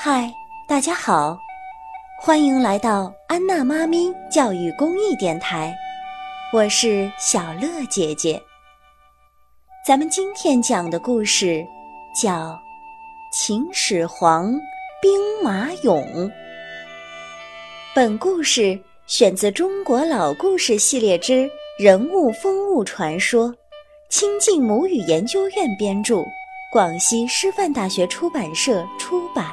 嗨，大家好，欢迎来到安娜妈咪教育公益电台，我是小乐姐姐。咱们今天讲的故事叫《秦始皇兵马俑》。本故事选自《中国老故事系列之人物风物传说》，亲近母语研究院编著，广西师范大学出版社出版。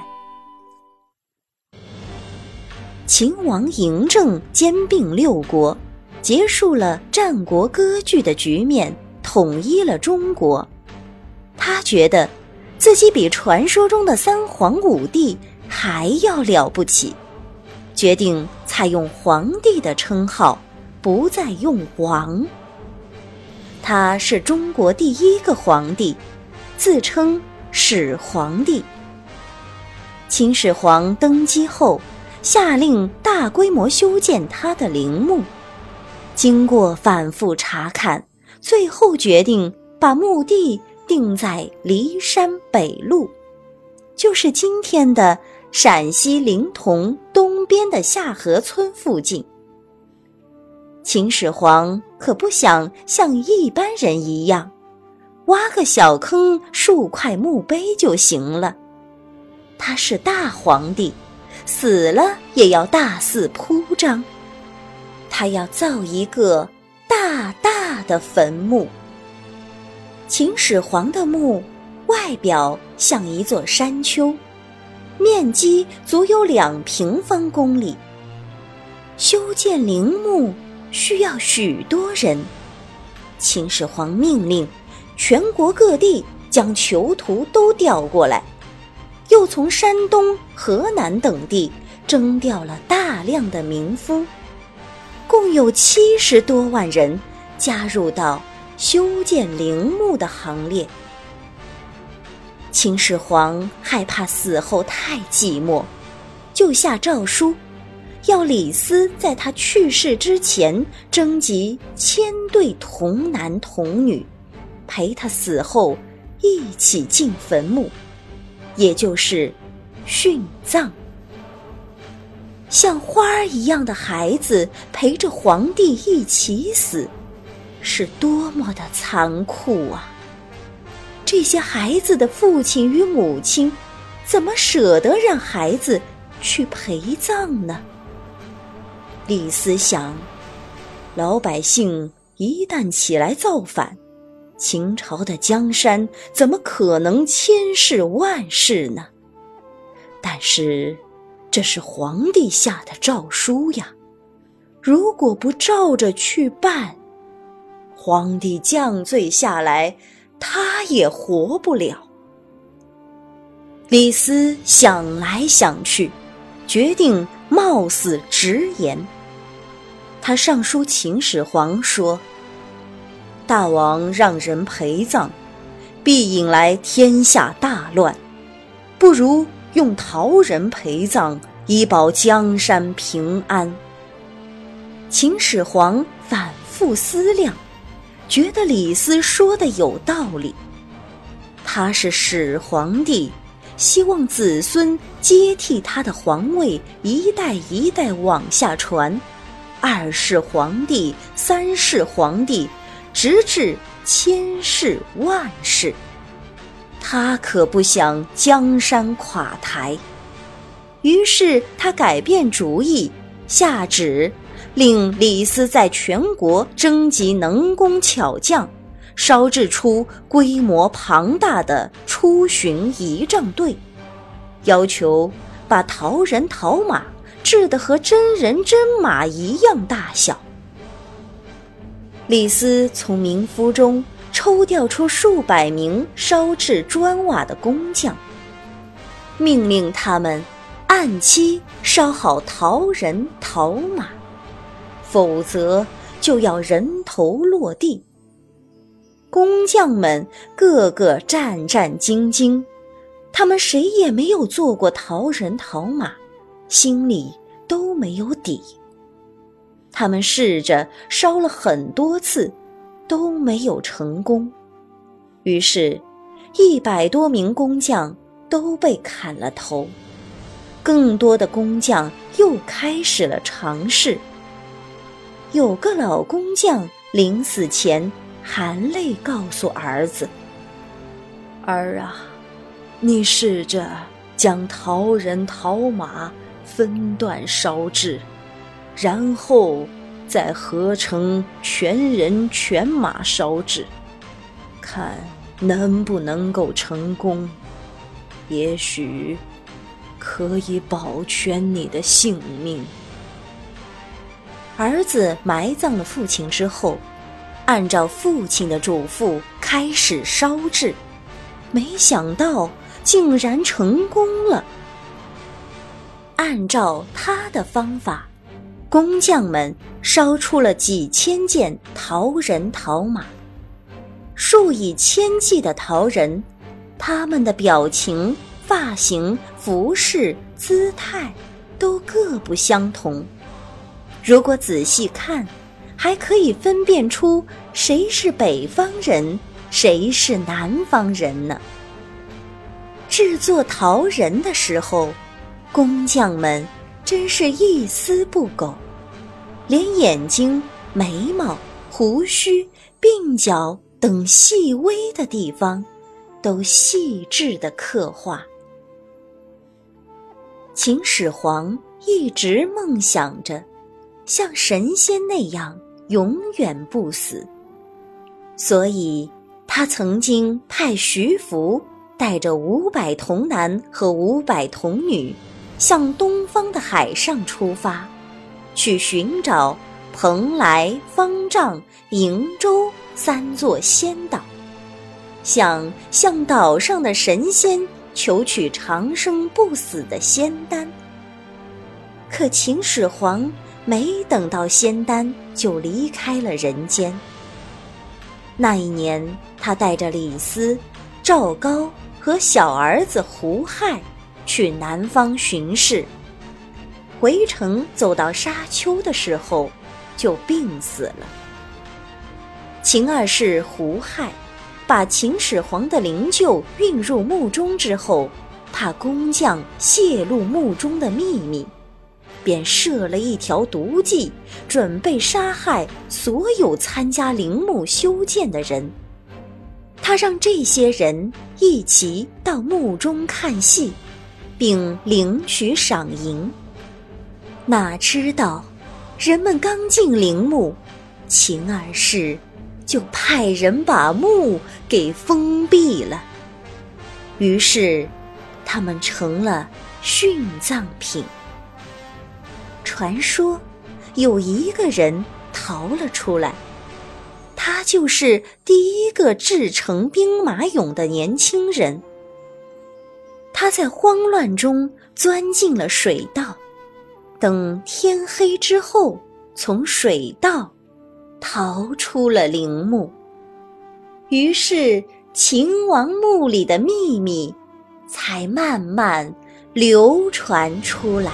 秦王嬴政兼并六国，结束了战国割据的局面，统一了中国。他觉得自己比传说中的三皇五帝还要了不起，决定采用皇帝的称号，不再用王。他是中国第一个皇帝，自称始皇帝。秦始皇登基后。下令大规模修建他的陵墓，经过反复查看，最后决定把墓地定在骊山北麓，就是今天的陕西临潼东边的下河村附近。秦始皇可不想像一般人一样，挖个小坑竖块墓碑就行了，他是大皇帝。死了也要大肆铺张，他要造一个大大的坟墓。秦始皇的墓外表像一座山丘，面积足有两平方公里。修建陵墓需要许多人，秦始皇命令全国各地将囚徒都调过来。又从山东、河南等地征调了大量的民夫，共有七十多万人加入到修建陵墓的行列。秦始皇害怕死后太寂寞，就下诏书，要李斯在他去世之前征集千对童男童女，陪他死后一起进坟墓。也就是殉葬，像花儿一样的孩子陪着皇帝一起死，是多么的残酷啊！这些孩子的父亲与母亲，怎么舍得让孩子去陪葬呢？李斯想，老百姓一旦起来造反。秦朝的江山怎么可能千世万世呢？但是，这是皇帝下的诏书呀，如果不照着去办，皇帝降罪下来，他也活不了。李斯想来想去，决定冒死直言。他上书秦始皇说。大王让人陪葬，必引来天下大乱。不如用陶人陪葬，以保江山平安。秦始皇反复思量，觉得李斯说的有道理。他是始皇帝，希望子孙接替他的皇位，一代一代往下传。二世皇帝，三世皇帝。直至千世万世，他可不想江山垮台。于是他改变主意，下旨令李斯在全国征集能工巧匠，烧制出规模庞大的出巡仪仗队，要求把陶人陶马制得和真人真马一样大小。李斯从民夫中抽调出数百名烧制砖瓦的工匠，命令他们按期烧好陶人陶马，否则就要人头落地。工匠们个个战战兢兢，他们谁也没有做过陶人陶马，心里都没有底。他们试着烧了很多次，都没有成功。于是，一百多名工匠都被砍了头，更多的工匠又开始了尝试。有个老工匠临死前含泪告诉儿子：“儿啊，你试着将陶人、陶马分段烧制，然后再合成全人、全马烧制，看能不能够成功。也许可以保全你的性命。”儿子埋葬了父亲之后，按照父亲的嘱咐开始烧制，没想到竟然成功了。按照他的方法，工匠们烧出了几千件陶人陶马，数以千计的陶人，他们的表情、发型、服饰、姿态都各不相同。如果仔细看，还可以分辨出谁是北方人，谁是南方人呢。制作陶人的时候，工匠们真是一丝不苟，连眼睛、眉毛、胡须、鬓角等细微的地方，都细致的刻画。秦始皇一直梦想着。像神仙那样永远不死，所以他曾经派徐福带着五百童男和五百童女，向东方的海上出发，去寻找蓬莱、方丈、瀛洲三座仙岛，想向岛上的神仙求取长生不死的仙丹。可秦始皇。没等到仙丹，就离开了人间。那一年，他带着李斯、赵高和小儿子胡亥去南方巡视。回城走到沙丘的时候，就病死了。秦二世胡亥把秦始皇的灵柩运入墓中之后，怕工匠泄露墓中的秘密。便设了一条毒计，准备杀害所有参加陵墓修建的人。他让这些人一起到墓中看戏，并领取赏银。哪知道，人们刚进陵墓，秦二世就派人把墓给封闭了。于是，他们成了殉葬品。传说，有一个人逃了出来，他就是第一个制成兵马俑的年轻人。他在慌乱中钻进了水道，等天黑之后，从水道逃出了陵墓。于是，秦王墓里的秘密才慢慢流传出来。